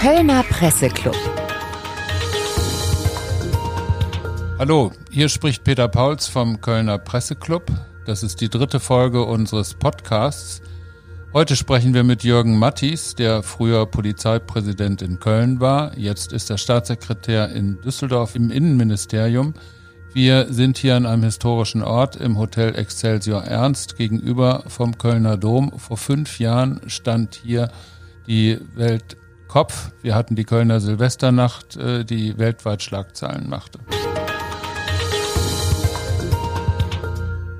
Kölner Presseclub. Hallo, hier spricht Peter Pauls vom Kölner Presseclub. Das ist die dritte Folge unseres Podcasts. Heute sprechen wir mit Jürgen Mattis, der früher Polizeipräsident in Köln war. Jetzt ist er Staatssekretär in Düsseldorf im Innenministerium. Wir sind hier an einem historischen Ort im Hotel Excelsior Ernst gegenüber vom Kölner Dom. Vor fünf Jahren stand hier die Weltkopf. Wir hatten die Kölner Silvesternacht, äh, die weltweit Schlagzeilen machte.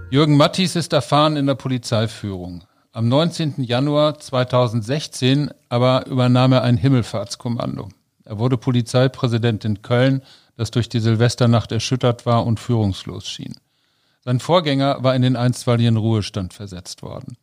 Jürgen Mattis ist erfahren in der Polizeiführung. Am 19. Januar 2016 aber übernahm er ein Himmelfahrtskommando. Er wurde Polizeipräsident in Köln das durch die Silvesternacht erschüttert war und führungslos schien. Sein Vorgänger war in den einstweiligen Ruhestand versetzt worden.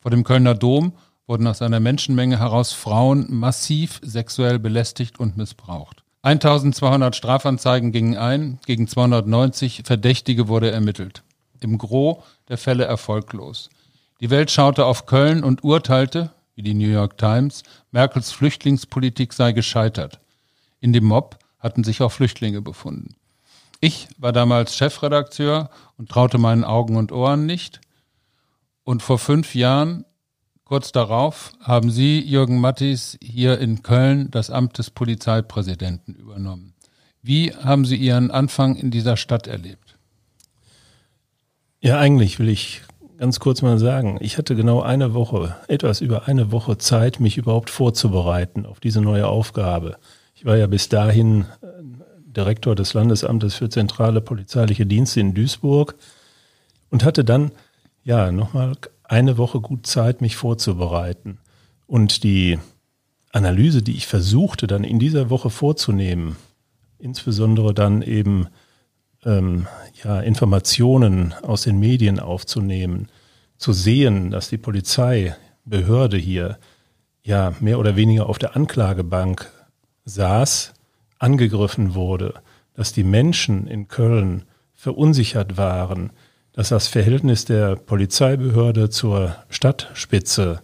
Vor dem Kölner Dom wurden aus einer Menschenmenge heraus Frauen massiv sexuell belästigt und missbraucht. 1200 Strafanzeigen gingen ein, gegen 290 Verdächtige wurde ermittelt. Im Gros der Fälle erfolglos. Die Welt schaute auf Köln und urteilte, wie die New York Times, Merkels Flüchtlingspolitik sei gescheitert. In dem Mob hatten sich auch Flüchtlinge befunden. Ich war damals Chefredakteur und traute meinen Augen und Ohren nicht. Und vor fünf Jahren, kurz darauf, haben Sie, Jürgen Mattis, hier in Köln das Amt des Polizeipräsidenten übernommen. Wie haben Sie Ihren Anfang in dieser Stadt erlebt? Ja, eigentlich will ich ganz kurz mal sagen, ich hatte genau eine Woche, etwas über eine Woche Zeit, mich überhaupt vorzubereiten auf diese neue Aufgabe. Ich war ja bis dahin äh, Direktor des Landesamtes für zentrale polizeiliche Dienste in Duisburg und hatte dann ja nochmal eine Woche gut Zeit, mich vorzubereiten. Und die Analyse, die ich versuchte dann in dieser Woche vorzunehmen, insbesondere dann eben ähm, ja, Informationen aus den Medien aufzunehmen, zu sehen, dass die Polizeibehörde hier ja mehr oder weniger auf der Anklagebank saß, angegriffen wurde, dass die Menschen in Köln verunsichert waren, dass das Verhältnis der Polizeibehörde zur Stadtspitze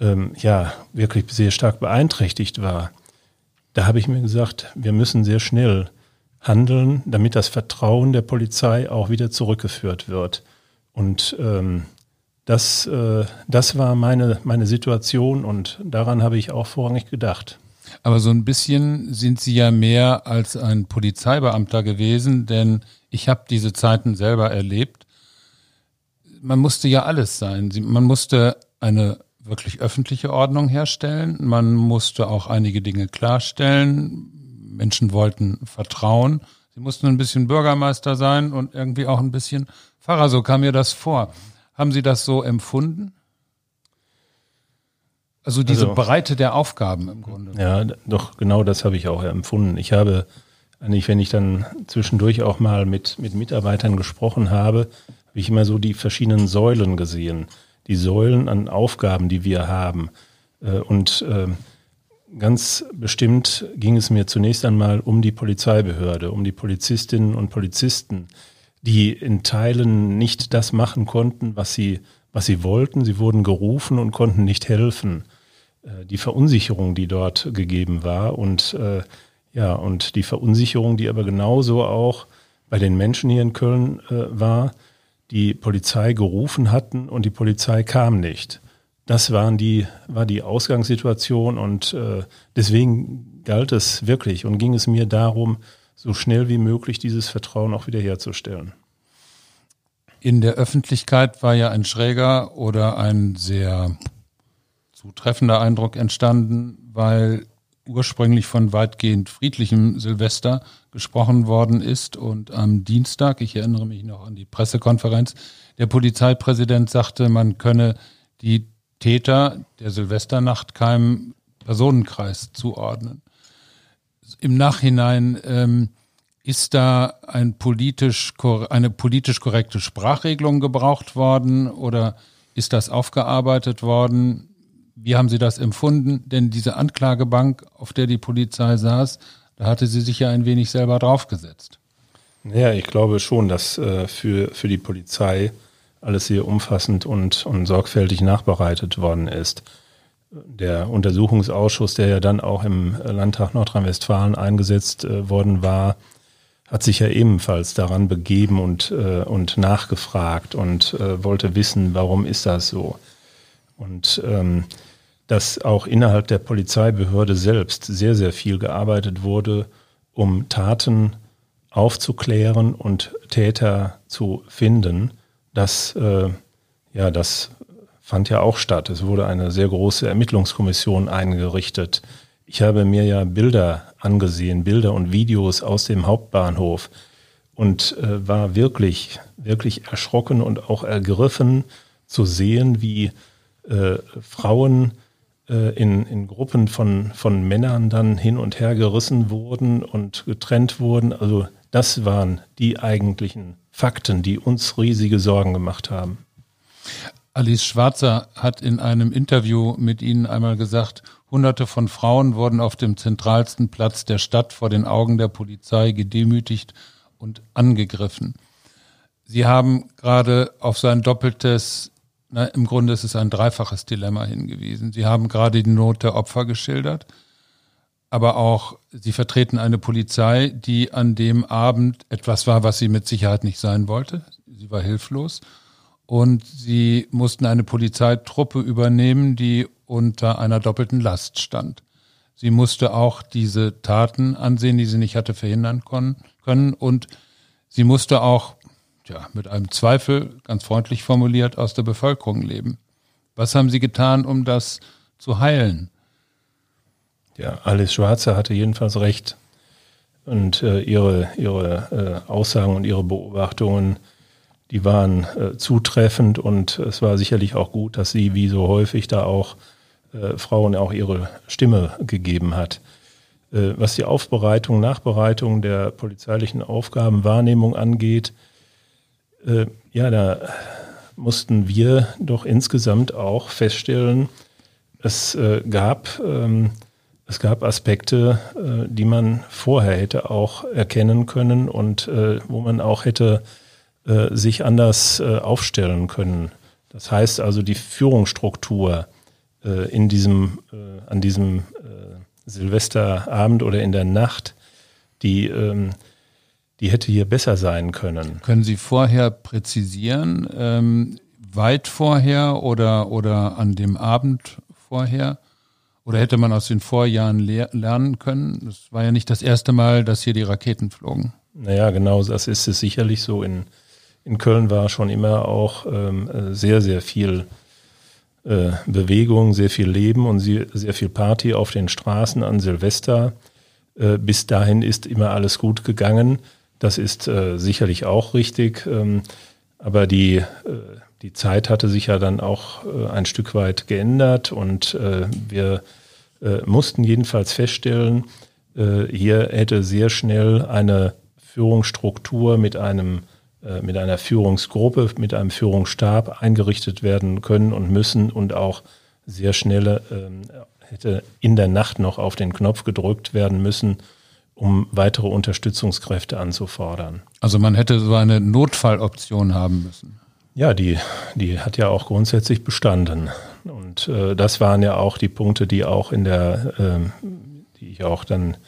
ähm, ja wirklich sehr stark beeinträchtigt war. Da habe ich mir gesagt, wir müssen sehr schnell handeln, damit das Vertrauen der Polizei auch wieder zurückgeführt wird. Und ähm, das, äh, das war meine, meine Situation und daran habe ich auch vorrangig gedacht. Aber so ein bisschen sind Sie ja mehr als ein Polizeibeamter gewesen, denn ich habe diese Zeiten selber erlebt. Man musste ja alles sein. Man musste eine wirklich öffentliche Ordnung herstellen. Man musste auch einige Dinge klarstellen. Menschen wollten vertrauen. Sie mussten ein bisschen Bürgermeister sein und irgendwie auch ein bisschen Pfarrer. So kam mir das vor. Haben Sie das so empfunden? Also diese also, Breite der Aufgaben im Grunde. Ja, doch, genau das habe ich auch empfunden. Ich habe eigentlich, wenn ich dann zwischendurch auch mal mit, mit Mitarbeitern gesprochen habe, habe ich immer so die verschiedenen Säulen gesehen. Die Säulen an Aufgaben, die wir haben. Äh, und ähm, ganz bestimmt ging es mir zunächst einmal um die Polizeibehörde, um die Polizistinnen und Polizisten, die in Teilen nicht das machen konnten, was sie was sie wollten. Sie wurden gerufen und konnten nicht helfen. Äh, die Verunsicherung, die dort gegeben war und äh, ja, und die Verunsicherung, die aber genauso auch bei den Menschen hier in Köln äh, war, die Polizei gerufen hatten und die Polizei kam nicht. Das waren die, war die Ausgangssituation und äh, deswegen galt es wirklich und ging es mir darum, so schnell wie möglich dieses Vertrauen auch wiederherzustellen. In der Öffentlichkeit war ja ein schräger oder ein sehr zutreffender Eindruck entstanden, weil ursprünglich von weitgehend friedlichem Silvester gesprochen worden ist und am Dienstag, ich erinnere mich noch an die Pressekonferenz, der Polizeipräsident sagte, man könne die Täter der Silvesternacht keinem Personenkreis zuordnen. Im Nachhinein ähm, ist da ein politisch, eine politisch korrekte Sprachregelung gebraucht worden oder ist das aufgearbeitet worden? Wie haben Sie das empfunden? Denn diese Anklagebank, auf der die Polizei saß, da hatte sie sich ja ein wenig selber draufgesetzt. Ja, ich glaube schon, dass äh, für, für die Polizei alles sehr umfassend und, und sorgfältig nachbereitet worden ist. der Untersuchungsausschuss, der ja dann auch im Landtag Nordrhein-Westfalen eingesetzt äh, worden war, hat sich ja ebenfalls daran begeben und, äh, und nachgefragt und äh, wollte wissen, warum ist das so. Und ähm, dass auch innerhalb der Polizeibehörde selbst sehr, sehr viel gearbeitet wurde, um Taten aufzuklären und Täter zu finden, das, äh, ja, das fand ja auch statt. Es wurde eine sehr große Ermittlungskommission eingerichtet. Ich habe mir ja Bilder angesehen, Bilder und Videos aus dem Hauptbahnhof und äh, war wirklich, wirklich erschrocken und auch ergriffen zu sehen, wie äh, Frauen äh, in, in Gruppen von, von Männern dann hin und her gerissen wurden und getrennt wurden. Also das waren die eigentlichen Fakten, die uns riesige Sorgen gemacht haben. Alice Schwarzer hat in einem Interview mit Ihnen einmal gesagt, Hunderte von Frauen wurden auf dem zentralsten Platz der Stadt vor den Augen der Polizei gedemütigt und angegriffen. Sie haben gerade auf sein doppeltes, na, im Grunde ist es ein dreifaches Dilemma hingewiesen. Sie haben gerade die Not der Opfer geschildert, aber auch Sie vertreten eine Polizei, die an dem Abend etwas war, was sie mit Sicherheit nicht sein wollte. Sie war hilflos und sie mussten eine Polizeitruppe übernehmen, die unter einer doppelten Last stand. Sie musste auch diese Taten ansehen, die sie nicht hatte verhindern können und sie musste auch ja, mit einem Zweifel, ganz freundlich formuliert, aus der Bevölkerung leben. Was haben Sie getan, um das zu heilen? Ja, Alice Schwarzer hatte jedenfalls recht. Und äh, ihre, ihre äh, Aussagen und ihre Beobachtungen die waren äh, zutreffend und es war sicherlich auch gut, dass sie wie so häufig da auch äh, Frauen auch ihre Stimme gegeben hat. Äh, was die Aufbereitung, Nachbereitung der polizeilichen Aufgabenwahrnehmung angeht, äh, ja, da mussten wir doch insgesamt auch feststellen, es äh, gab ähm, es gab Aspekte, äh, die man vorher hätte auch erkennen können und wo man auch hätte äh, sich anders äh, aufstellen können. Das heißt also die Führungsstruktur äh, in diesem, äh, an diesem äh, Silvesterabend oder in der Nacht, die, ähm, die hätte hier besser sein können. Können Sie vorher präzisieren, ähm, weit vorher oder, oder an dem Abend vorher? Oder hätte man aus den Vorjahren lernen können? Das war ja nicht das erste Mal, dass hier die Raketen flogen. Naja, genau, das ist es sicherlich so in in Köln war schon immer auch ähm, sehr, sehr viel äh, Bewegung, sehr viel Leben und sehr, sehr viel Party auf den Straßen an Silvester. Äh, bis dahin ist immer alles gut gegangen. Das ist äh, sicherlich auch richtig. Ähm, aber die, äh, die Zeit hatte sich ja dann auch äh, ein Stück weit geändert und äh, wir mussten jedenfalls feststellen, hier hätte sehr schnell eine Führungsstruktur mit einem äh, mit einer Führungsgruppe, mit einem Führungsstab eingerichtet werden können und müssen und auch sehr schnell ähm, hätte in der Nacht noch auf den Knopf gedrückt werden müssen, um weitere Unterstützungskräfte anzufordern. Also man hätte so eine Notfalloption haben müssen. Ja, die, die hat ja auch grundsätzlich bestanden. Und äh, das waren ja auch die Punkte, die auch in der, äh, die ich auch dann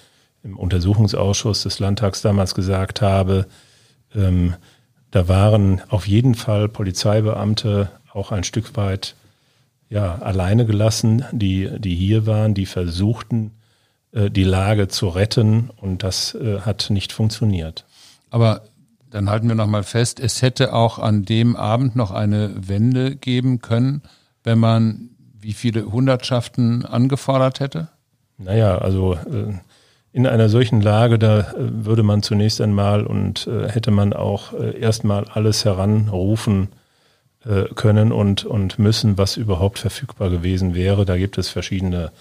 im Untersuchungsausschuss des Landtags damals gesagt habe, ähm, da waren auf jeden Fall Polizeibeamte auch ein Stück weit ja, alleine gelassen, die, die hier waren, die versuchten, die Lage zu retten und das äh, hat nicht funktioniert. Aber dann halten wir nochmal fest, es hätte auch an dem Abend noch eine Wende geben können, wenn man wie viele Hundertschaften angefordert hätte? Naja, also äh, in einer solchen Lage, da äh, würde man zunächst einmal und äh, hätte man auch äh, erstmal alles heranrufen äh, können und, und müssen, was überhaupt verfügbar gewesen wäre. Da gibt es verschiedene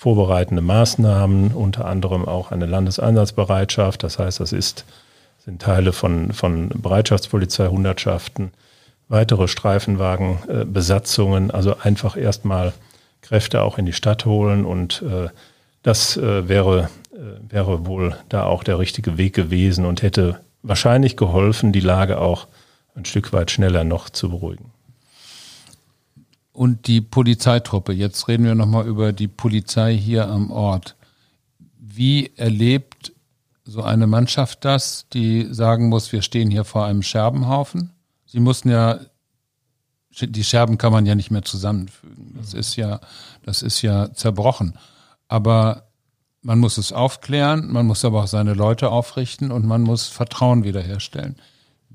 vorbereitende Maßnahmen, unter anderem auch eine Landeseinsatzbereitschaft. Das heißt, das ist, sind Teile von, von Bereitschaftspolizei, Hundertschaften, weitere Streifenwagenbesatzungen, also einfach erstmal Kräfte auch in die Stadt holen und äh, das äh, wäre, äh, wäre wohl da auch der richtige Weg gewesen und hätte wahrscheinlich geholfen, die Lage auch ein Stück weit schneller noch zu beruhigen. Und die Polizeitruppe. Jetzt reden wir nochmal über die Polizei hier am Ort. Wie erlebt so eine Mannschaft das, die sagen muss, wir stehen hier vor einem Scherbenhaufen? Sie mussten ja, die Scherben kann man ja nicht mehr zusammenfügen. Das ist ja, das ist ja zerbrochen. Aber man muss es aufklären, man muss aber auch seine Leute aufrichten und man muss Vertrauen wiederherstellen.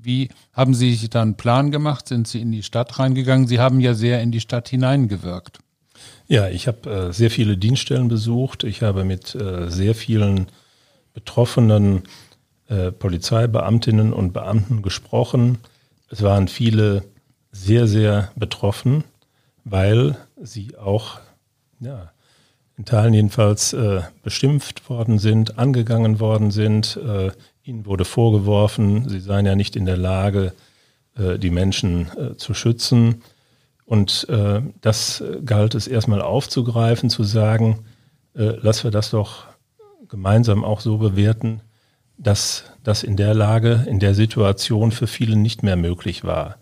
Wie haben Sie sich da einen Plan gemacht? Sind Sie in die Stadt reingegangen? Sie haben ja sehr in die Stadt hineingewirkt. Ja, ich habe äh, sehr viele Dienststellen besucht. Ich habe mit äh, sehr vielen betroffenen äh, Polizeibeamtinnen und Beamten gesprochen. Es waren viele sehr, sehr betroffen, weil sie auch, ja, in Teilen jedenfalls äh, beschimpft worden sind, angegangen worden sind, äh, Ihnen wurde vorgeworfen, Sie seien ja nicht in der Lage, äh, die Menschen äh, zu schützen. Und äh, das galt es erstmal aufzugreifen, zu sagen, lass wir das doch gemeinsam auch so bewerten, dass das in der Lage, in der Situation für viele nicht mehr möglich war.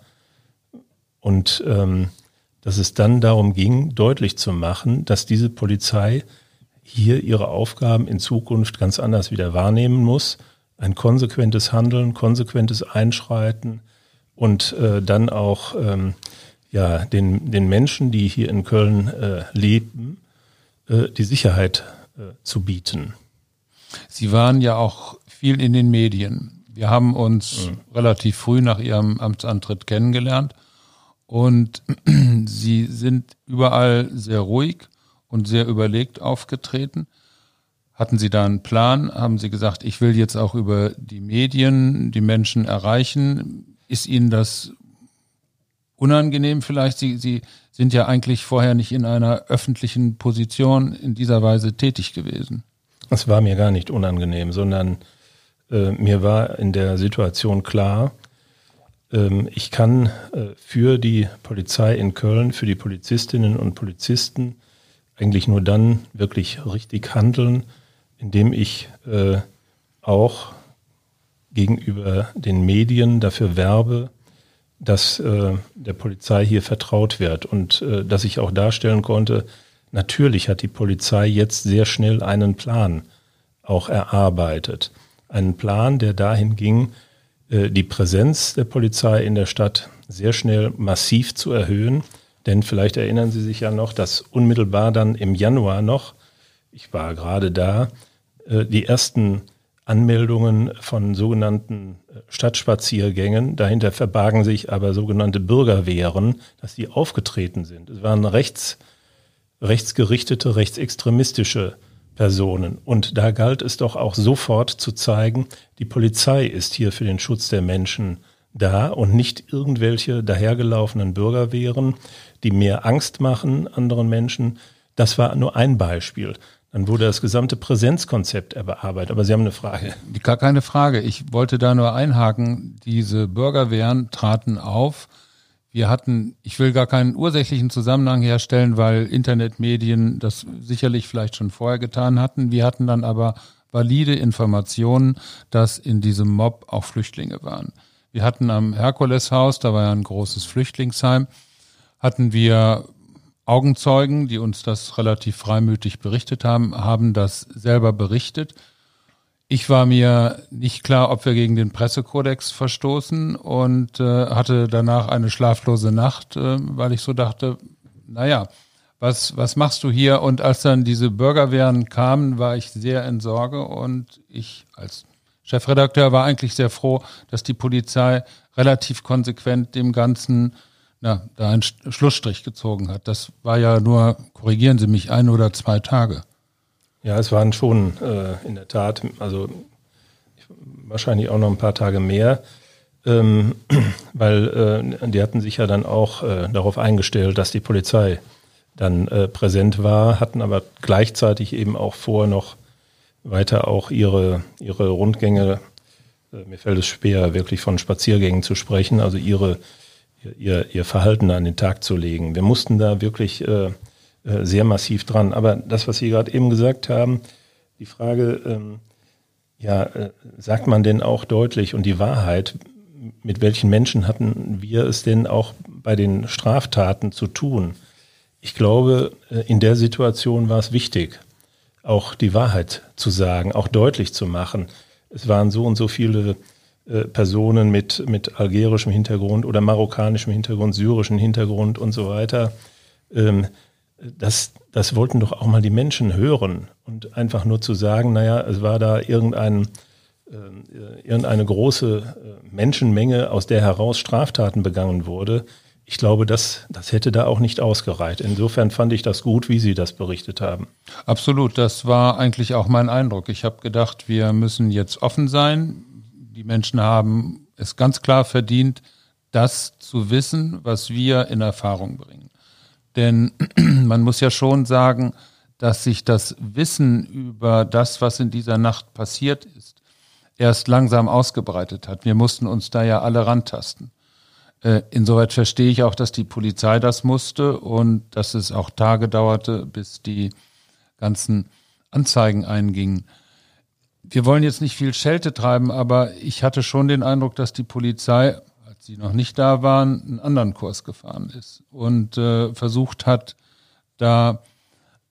Und ähm, dass es dann darum ging, deutlich zu machen, dass diese Polizei hier ihre Aufgaben in Zukunft ganz anders wieder wahrnehmen muss ein konsequentes Handeln, konsequentes Einschreiten und äh, dann auch ähm, ja, den, den Menschen, die hier in Köln äh, leben, äh, die Sicherheit äh, zu bieten. Sie waren ja auch viel in den Medien. Wir haben uns mhm. relativ früh nach Ihrem Amtsantritt kennengelernt und Sie sind überall sehr ruhig und sehr überlegt aufgetreten. Hatten Sie da einen Plan? Haben Sie gesagt, ich will jetzt auch über die Medien die Menschen erreichen? Ist Ihnen das unangenehm vielleicht? Sie, Sie sind ja eigentlich vorher nicht in einer öffentlichen Position in dieser Weise tätig gewesen. Es war mir gar nicht unangenehm, sondern äh, mir war in der Situation klar, äh, ich kann äh, für die Polizei in Köln, für die Polizistinnen und Polizisten eigentlich nur dann wirklich richtig handeln, indem ich äh, auch gegenüber den Medien dafür werbe, dass äh, der Polizei hier vertraut wird und äh, dass ich auch darstellen konnte, natürlich hat die Polizei jetzt sehr schnell einen Plan auch erarbeitet. Einen Plan, der dahin ging, äh, die Präsenz der Polizei in der Stadt sehr schnell massiv zu erhöhen. Denn vielleicht erinnern Sie sich ja noch, dass unmittelbar dann im Januar noch, ich war gerade da, die ersten Anmeldungen von sogenannten äh, Stadtspaziergängen. Dahinter verbargen sich aber sogenannte Bürgerwehren, dass die aufgetreten sind. Es waren rechts, rechtsgerichtete, rechtsextremistische Personen. Und da galt es doch auch sofort zu zeigen, die Polizei ist hier für den Schutz der Menschen da und nicht irgendwelche dahergelaufenen Bürgerwehren, die mehr Angst machen anderen Menschen. Das war nur ein Beispiel. Dann wurde das gesamte Präsenzkonzept bearbeitet. Aber Sie haben eine Frage. Gar keine Frage. Ich wollte da nur einhaken. Diese Bürgerwehren traten auf. Wir hatten, ich will gar keinen ursächlichen Zusammenhang herstellen, weil Internetmedien das sicherlich vielleicht schon vorher getan hatten. Wir hatten dann aber valide Informationen, dass in diesem Mob auch Flüchtlinge waren. Wir hatten am Herkuleshaus, da war ja ein großes Flüchtlingsheim, hatten wir Augenzeugen, die uns das relativ freimütig berichtet haben, haben das selber berichtet. Ich war mir nicht klar, ob wir gegen den Pressekodex verstoßen und äh, hatte danach eine schlaflose Nacht, äh, weil ich so dachte, naja, was, was machst du hier? Und als dann diese Bürgerwehren kamen, war ich sehr in Sorge und ich als Chefredakteur war eigentlich sehr froh, dass die Polizei relativ konsequent dem Ganzen ja, da einen Schlussstrich gezogen hat. Das war ja nur, korrigieren Sie mich, ein oder zwei Tage. Ja, es waren schon äh, in der Tat, also wahrscheinlich auch noch ein paar Tage mehr, ähm, weil äh, die hatten sich ja dann auch äh, darauf eingestellt, dass die Polizei dann äh, präsent war, hatten aber gleichzeitig eben auch vor, noch weiter auch ihre, ihre Rundgänge, äh, mir fällt es schwer, wirklich von Spaziergängen zu sprechen, also ihre ihr, ihr Verhalten an den Tag zu legen. Wir mussten da wirklich äh, äh, sehr massiv dran. Aber das, was Sie gerade eben gesagt haben, die Frage, ähm, ja, äh, sagt man denn auch deutlich und die Wahrheit, mit welchen Menschen hatten wir es denn auch bei den Straftaten zu tun? ich glaube, äh, in der Situation war es wichtig, auch die Wahrheit zu sagen, auch deutlich zu machen. Es waren so und so viele äh, Personen mit, mit algerischem Hintergrund oder marokkanischem Hintergrund, syrischem Hintergrund und so weiter. Ähm, das, das wollten doch auch mal die Menschen hören und einfach nur zu sagen, naja, es war da irgendein, äh, irgendeine große äh, Menschenmenge, aus der heraus Straftaten begangen wurde. Ich glaube, das, das hätte da auch nicht ausgereicht. Insofern fand ich das gut, wie Sie das berichtet haben. Absolut, das war eigentlich auch mein Eindruck. Ich habe gedacht, wir müssen jetzt offen sein. Die Menschen haben es ganz klar verdient, das zu wissen, was wir in Erfahrung bringen. Denn man muss ja schon sagen, dass sich das Wissen über das, was in dieser Nacht passiert ist, erst langsam ausgebreitet hat. Wir mussten uns da ja alle rantasten. Äh, insoweit verstehe ich auch, dass die Polizei das musste und dass es auch Tage dauerte, bis die ganzen Anzeigen eingingen. Wir wollen jetzt nicht viel Schelte treiben, aber ich hatte schon den Eindruck, dass die Polizei sie noch nicht da waren, einen anderen Kurs gefahren ist und äh, versucht hat, da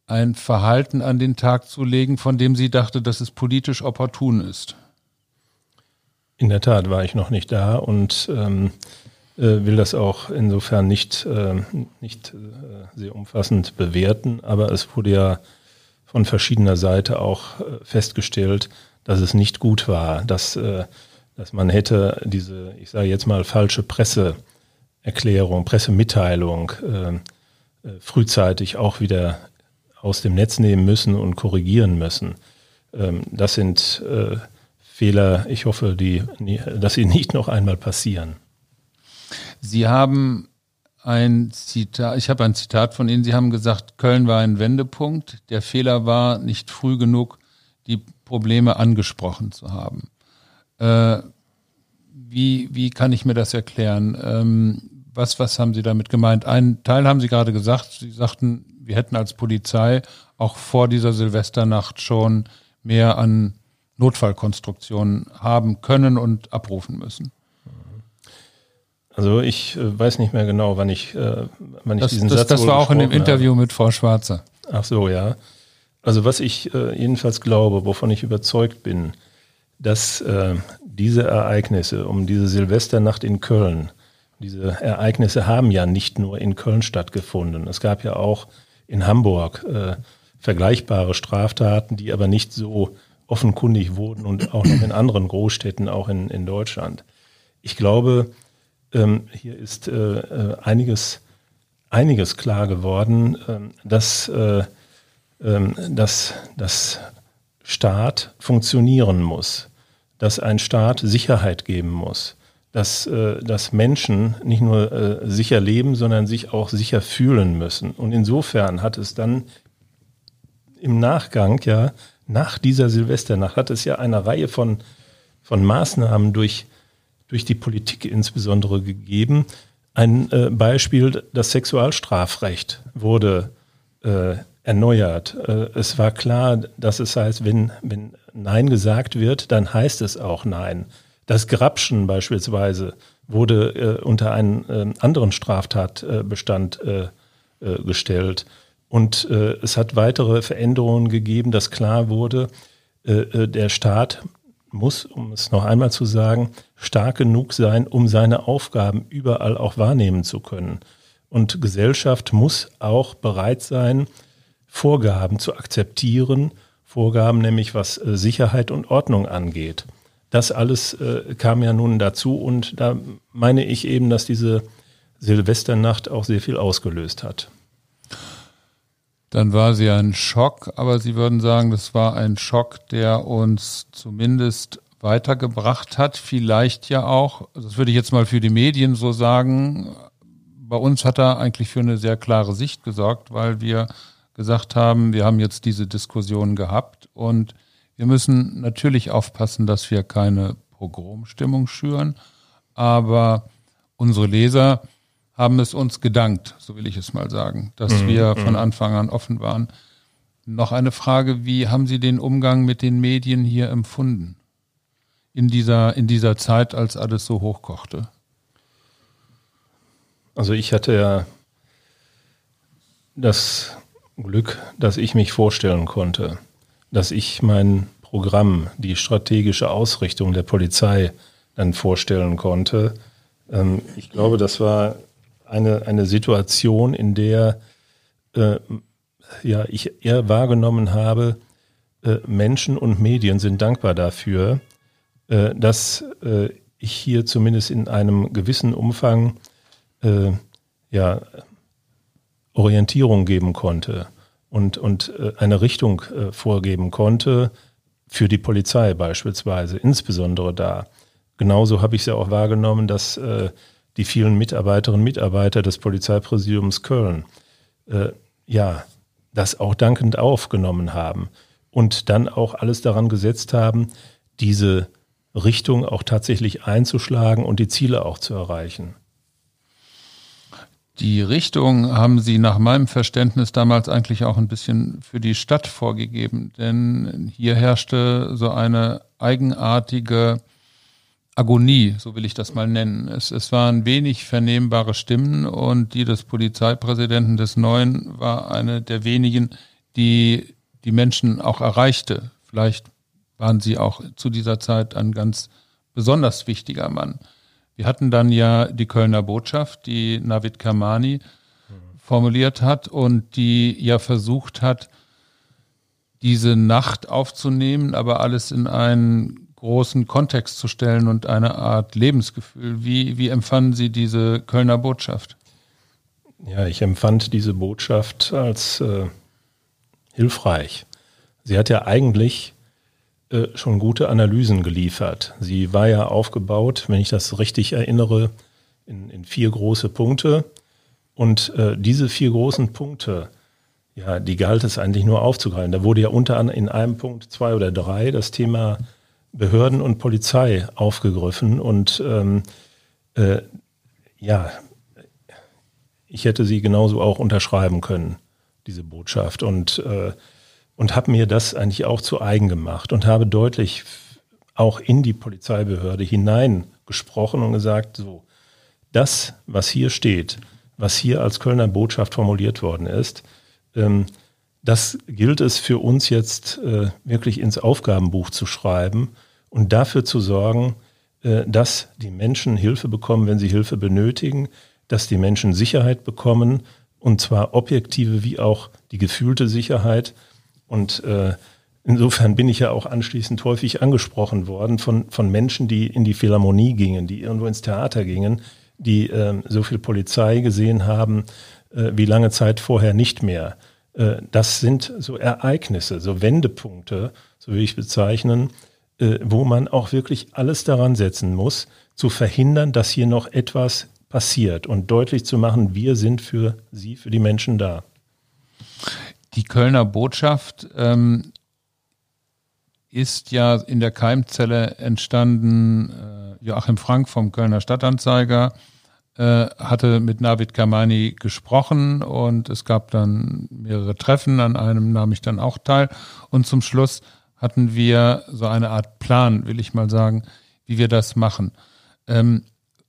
ein Verhalten an den Tag zu legen, von dem sie dachte, dass es politisch opportun ist. In der Tat war ich noch nicht da und ähm, äh, will das auch insofern nicht, äh, nicht sehr umfassend bewerten, aber es wurde ja von verschiedener Seite auch äh, festgestellt, dass es nicht gut war, dass äh, dass man hätte diese, ich sage jetzt mal, falsche Presseerklärung, Pressemitteilung äh, äh, frühzeitig auch wieder aus dem Netz nehmen müssen und korrigieren müssen. Ähm, das sind Fehler, ich hoffe, die, dass sie nicht noch einmal passieren. Sie haben ein Zitat, ich habe ein Zitat von Ihnen, Sie haben gesagt, Köln war ein Wendepunkt. Der Fehler war, nicht früh genug die Probleme angesprochen zu haben. Äh, wie, wie kann ich mir das erklären? Ähm, was, was haben Sie damit gemeint? Ein Teil haben Sie gerade gesagt. Sie sagten, wir hätten als Polizei auch vor dieser Silvesternacht schon mehr an Notfallkonstruktionen haben können und abrufen müssen. Also ich äh, weiß nicht mehr genau, wann ich, äh, wann ich das, diesen das, Satz Das war auch in dem Interview mit Frau Schwarzer. Ach so, ja. Also was ich äh, jedenfalls glaube, wovon ich überzeugt bin, dass äh, diese Ereignisse um diese Silvesternacht in Köln, diese Ereignisse haben ja nicht nur in Köln stattgefunden. Es gab ja auch in Hamburg äh, vergleichbare Straftaten, die aber nicht so offenkundig wurden und auch noch in anderen Großstädten, auch in, in Deutschland. Ich glaube, ähm, hier ist äh, äh einiges, einiges klar geworden, ähm, dass, äh, ähm, dass das Staat funktionieren muss dass ein Staat Sicherheit geben muss, dass, äh, dass Menschen nicht nur äh, sicher leben, sondern sich auch sicher fühlen müssen. Und insofern hat es dann im Nachgang, ja, nach dieser Silvesternacht, hat es ja eine Reihe von, von Maßnahmen durch, durch die Politik insbesondere gegeben. Ein äh, Beispiel, das Sexualstrafrecht wurde äh, erneuert. Äh, es war klar, dass es heißt, wenn, wenn Nein gesagt wird, dann heißt es auch Nein. Das Grabschen beispielsweise wurde äh, unter einen äh, anderen Straftatbestand äh, gestellt. Und es hat weitere Veränderungen gegeben, dass klar wurde, der Staat muss, um es noch einmal zu sagen, stark genug sein, um seine Aufgaben überall auch wahrnehmen zu können. Und Gesellschaft muss auch bereit sein, Vorgaben zu akzeptieren, Vorgaben nämlich was äh, Sicherheit und Ordnung angeht. Das alles äh, kam ja nun dazu und da meine ich eben, dass diese Silvesternacht auch sehr viel ausgelöst hat. Dann war sie ein Schock, aber Sie würden sagen, das war ein Schock, der uns zumindest weitergebracht hat, vielleicht ja auch, das würde ich jetzt mal für die Medien so sagen, bei uns hat er eigentlich für eine sehr klare Sicht gesorgt, weil wir gesagt haben, wir haben jetzt diese Diskussion gehabt und wir müssen natürlich aufpassen, dass wir keine Pogromstimmung schüren, aber unsere Leser haben es uns gedankt, so will ich es mal sagen, dass mhm. wir von mhm. Anfang an offen waren. Noch eine Frage, wie haben Sie den Umgang mit den Medien hier empfunden? In dieser, in dieser Zeit, als alles so hochkochte? Also ich hatte ja das Glück, dass ich mich vorstellen konnte, dass ich mein Programm, die strategische Ausrichtung der Polizei dann vorstellen konnte. Ähm, ich glaube, das war eine, eine Situation, in der äh, ja, ich eher wahrgenommen habe, äh, Menschen und Medien sind dankbar dafür, äh, dass äh, ich hier zumindest in einem gewissen Umfang äh, ja, Orientierung geben konnte und, und äh, eine Richtung vorgeben konnte, für die Polizei beispielsweise, insbesondere da. Genauso habe ich es ja auch wahrgenommen, dass die vielen Mitarbeiterinnen und Mitarbeiter des Polizeipräsidiums Köln äh, ja das auch dankend aufgenommen haben und dann auch alles daran gesetzt haben, diese Richtung auch tatsächlich einzuschlagen und die Ziele auch zu erreichen. Die Richtung haben Sie nach meinem Verständnis damals eigentlich auch ein bisschen für die Stadt vorgegeben, denn hier herrschte so eine eigenartige Agonie, so will ich das mal nennen. Es, es waren wenig vernehmbare Stimmen und die des Polizeipräsidenten des Neuen war eine der wenigen, die die Menschen auch erreichte. Vielleicht waren Sie auch zu dieser Zeit ein ganz besonders wichtiger Mann. Wir hatten dann ja die Kölner Botschaft, die Navid Kamani formuliert hat und die ja versucht hat, diese Nacht aufzunehmen, aber alles in einen großen Kontext zu stellen und eine Art Lebensgefühl. Wie, wie empfanden Sie diese Kölner Botschaft? Ja, ich empfand diese Botschaft als äh, hilfreich. Sie hat ja eigentlich äh, schon gute Analysen geliefert. Sie war ja aufgebaut, wenn ich das richtig erinnere, in, in vier große Punkte. Und äh, diese vier großen Punkte, ja, die galt es eigentlich nur aufzugreifen. Da wurde ja unter anderem in einem Punkt zwei oder drei das Thema Behörden und Polizei aufgegriffen. Und ähm, äh, ja, ich hätte sie genauso auch unterschreiben können, diese Botschaft. Und äh, und habe mir das eigentlich auch zu eigen gemacht und habe deutlich auch in die Polizeibehörde hineingesprochen und gesagt, so, das, was hier steht, was hier als Kölner Botschaft formuliert worden ist, ähm, das gilt es für uns jetzt äh, wirklich ins Aufgabenbuch zu schreiben und dafür zu sorgen, äh, dass die Menschen Hilfe bekommen, wenn sie Hilfe benötigen, dass die Menschen Sicherheit bekommen, und zwar objektive wie auch die gefühlte Sicherheit und äh, insofern bin ich ja auch anschließend häufig angesprochen worden von, von Menschen, die in die Philharmonie gingen, die irgendwo ins Theater gingen, die äh, so viel Polizei gesehen haben, wie lange Zeit vorher nicht mehr. Das sind so Ereignisse, so Wendepunkte, so will ich bezeichnen, äh, wo man auch wirklich alles daran setzen muss, zu verhindern, dass hier noch etwas passiert und deutlich zu machen, wir sind für Sie, für die Menschen da. Die Kölner Botschaft ähm, ist ja in der Keimzelle entstanden. Äh, Joachim Frank vom Kölner Stadtanzeiger äh, hatte mit Navid Kamani gesprochen und es gab dann mehrere Treffen. An einem nahm ich dann auch teil. Und zum Schluss hatten wir so eine Art Plan, will ich mal sagen, wie wir das machen. Ähm,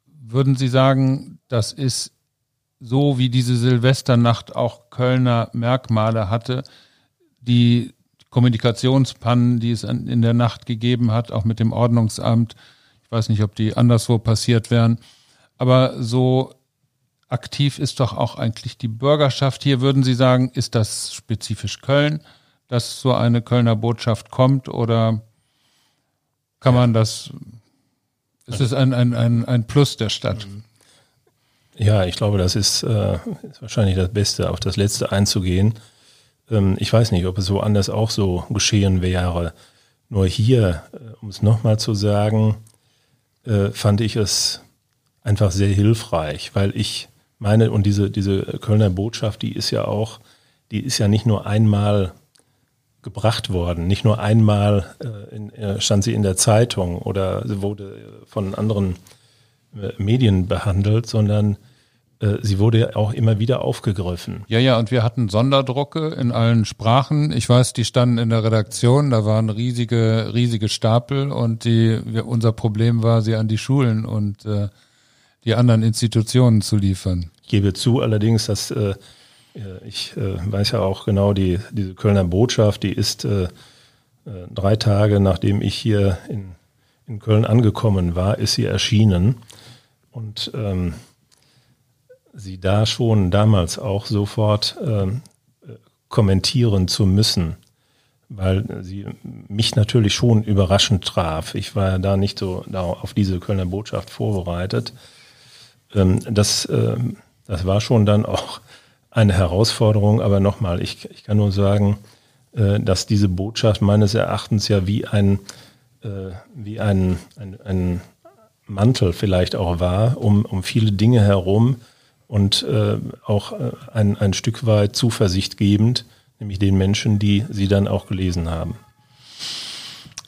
würden Sie sagen, das ist so wie diese Silvesternacht auch Kölner Merkmale hatte, die Kommunikationspannen, die es in der Nacht gegeben hat, auch mit dem Ordnungsamt. Ich weiß nicht, ob die anderswo passiert wären. Aber so aktiv ist doch auch eigentlich die Bürgerschaft. Hier würden Sie sagen, ist das spezifisch Köln, dass so eine Kölner Botschaft kommt oder kann man das, ist es ein, ein, ein, ein Plus der Stadt? Mhm. Ja, ich glaube, das ist, äh, ist wahrscheinlich das Beste, auf das Letzte einzugehen. Ähm, ich weiß nicht, ob es woanders auch so geschehen wäre. Nur hier, äh, um es nochmal zu sagen, äh, fand ich es einfach sehr hilfreich, weil ich meine, und diese, diese Kölner Botschaft, die ist ja auch, die ist ja nicht nur einmal gebracht worden, nicht nur einmal äh, in, äh, stand sie in der Zeitung oder wurde von anderen äh, Medien behandelt, sondern äh, sie wurde auch immer wieder aufgegriffen. Ja, ja, und wir hatten Sonderdrucke in allen Sprachen. Ich weiß, die standen in der Redaktion, da waren riesige, riesige Stapel und die, wir, unser Problem war, sie an die Schulen und äh, die anderen Institutionen zu liefern. Ich gebe zu allerdings, dass äh, Ich äh, weiß ja auch genau, die, diese Kölner Botschaft, die ist äh, äh, drei Tage nachdem ich hier in, in Köln angekommen war, ist sie erschienen. Und ähm, sie da schon damals auch sofort ähm, kommentieren zu müssen, weil sie mich natürlich schon überraschend traf. Ich war ja da nicht so da auf diese Kölner Botschaft vorbereitet. Ähm, das, ähm, das war schon dann auch eine Herausforderung, aber nochmal, ich, ich kann nur sagen, äh, dass diese Botschaft meines Erachtens ja wie ein, äh, wie ein, ein, ein Mantel vielleicht auch war, um, um viele Dinge herum und äh, auch ein, ein Stück weit Zuversicht gebend, nämlich den Menschen, die sie dann auch gelesen haben.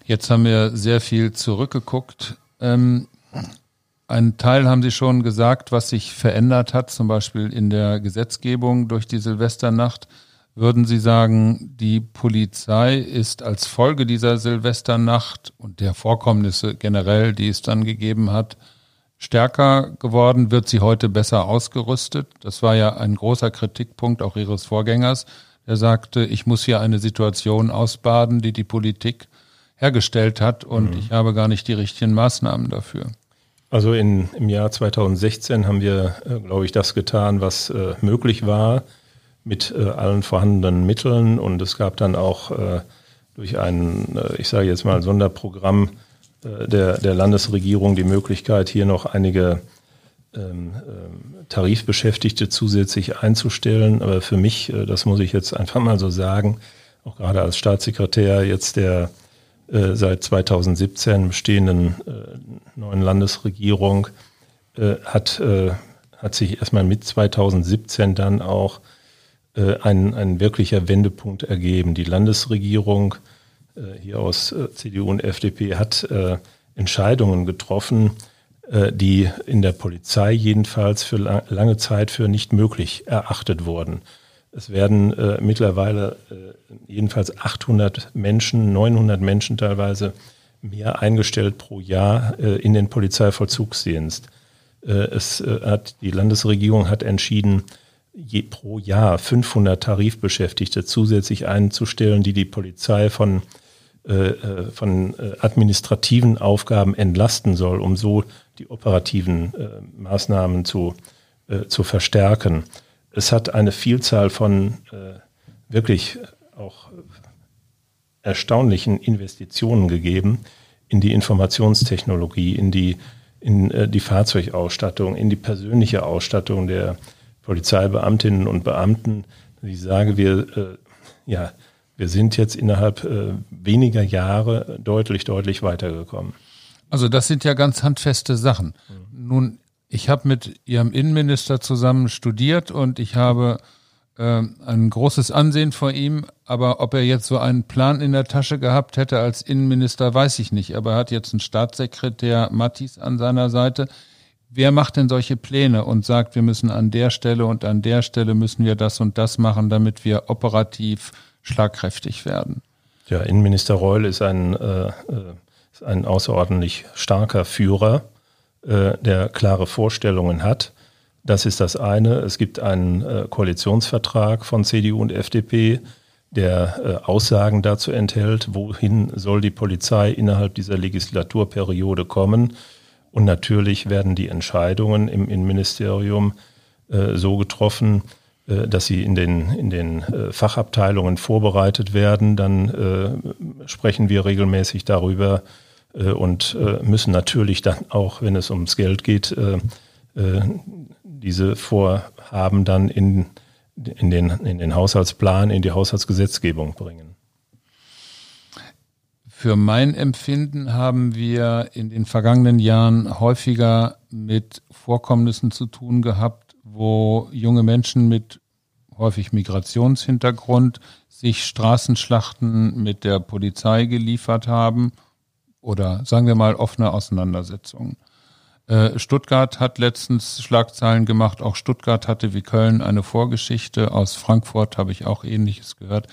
Jetzt haben wir sehr viel zurückgeguckt. Ähm, ein Teil haben Sie schon gesagt, was sich verändert hat, zum Beispiel in der Gesetzgebung durch die Silvesternacht. Würden Sie sagen, die Polizei ist als Folge dieser Silvesternacht und der Vorkommnisse generell, die es dann gegeben hat, stärker geworden? Wird sie heute besser ausgerüstet? Das war ja ein großer Kritikpunkt auch Ihres Vorgängers. Er sagte, ich muss hier eine Situation ausbaden, die die Politik hergestellt hat und mhm. ich habe gar nicht die richtigen Maßnahmen dafür. Also in, im Jahr 2016 haben wir, äh, glaube ich, das getan, was äh, möglich war mit äh, allen vorhandenen Mitteln. Und es gab dann auch äh, durch ein, äh, ich sage jetzt mal, Sonderprogramm äh, der, der Landesregierung die Möglichkeit, hier noch einige ähm, ähm, Tarifbeschäftigte zusätzlich einzustellen. Aber für mich, das muss ich jetzt einfach mal so sagen, auch gerade als Staatssekretär jetzt der äh, seit 2017 bestehenden äh, neuen Landesregierung äh, hat, äh, hat sich erstmal mit 2017 dann auch äh, ein, ein wirklicher Wendepunkt ergeben. Die Landesregierung hier aus CDU und FDP hat Entscheidungen getroffen, die in der Polizei jedenfalls für lange Zeit für nicht möglich erachtet wurden. Es werden äh, mittlerweile äh, jedenfalls 800 Menschen, 900 Menschen teilweise mehr eingestellt pro Jahr äh, in den Polizeivollzugsdienst. Äh, es äh, hat, die Landesregierung hat entschieden, je, pro Jahr 500 Tarifbeschäftigte zusätzlich einzustellen, die die Polizei von, äh, von administrativen Aufgaben entlasten soll, um so die operativen Maßnahmen zu, zu verstärken es hat eine Vielzahl von äh, wirklich auch erstaunlichen Investitionen gegeben in die Informationstechnologie, in die, in äh, die Fahrzeugausstattung, in die persönliche Ausstattung der Polizeibeamtinnen und Beamten. Ich sage, wir, äh, ja, wir sind jetzt innerhalb äh, weniger Jahre deutlich, deutlich weitergekommen. Also das sind ja ganz handfeste Sachen. Mhm. Nun ich habe mit Ihrem Innenminister zusammen studiert und ich habe äh, ein großes Ansehen vor ihm. Aber ob er jetzt so einen Plan in der Tasche gehabt hätte als Innenminister, weiß ich nicht. Aber er hat jetzt einen Staatssekretär Mattis an seiner Seite. Wer macht denn solche Pläne und sagt, wir müssen an der Stelle und an der Stelle müssen wir das und das machen, damit wir operativ schlagkräftig werden? Ja, Innenminister Reul ist ein, äh, äh ist ein außerordentlich starker Führer äh, der klare Vorstellungen hat. Das ist das eine. Es gibt einen äh, Koalitionsvertrag von CDU und FDP, der äh, Aussagen dazu enthält, wohin soll die Polizei innerhalb dieser Legislaturperiode kommen. Und natürlich werden die Entscheidungen im Innenministerium so getroffen, dass sie in den, in den Fachabteilungen vorbereitet werden. Dann sprechen wir regelmäßig darüber, äh, und äh, müssen natürlich dann auch, wenn es ums Geld geht, äh, diese Vorhaben dann in, in, den, in den Haushaltsplan, in die Haushaltsgesetzgebung bringen. Für mein Empfinden haben wir in den vergangenen Jahren häufiger mit Vorkommnissen zu tun gehabt, wo junge Menschen mit häufig Migrationshintergrund sich Straßenschlachten mit der Polizei geliefert haben oder sagen wir mal offene Auseinandersetzungen. Äh, Stuttgart hat letztens Schlagzeilen gemacht. Auch Stuttgart hatte wie Köln eine Vorgeschichte. Aus Frankfurt habe ich auch Ähnliches gehört.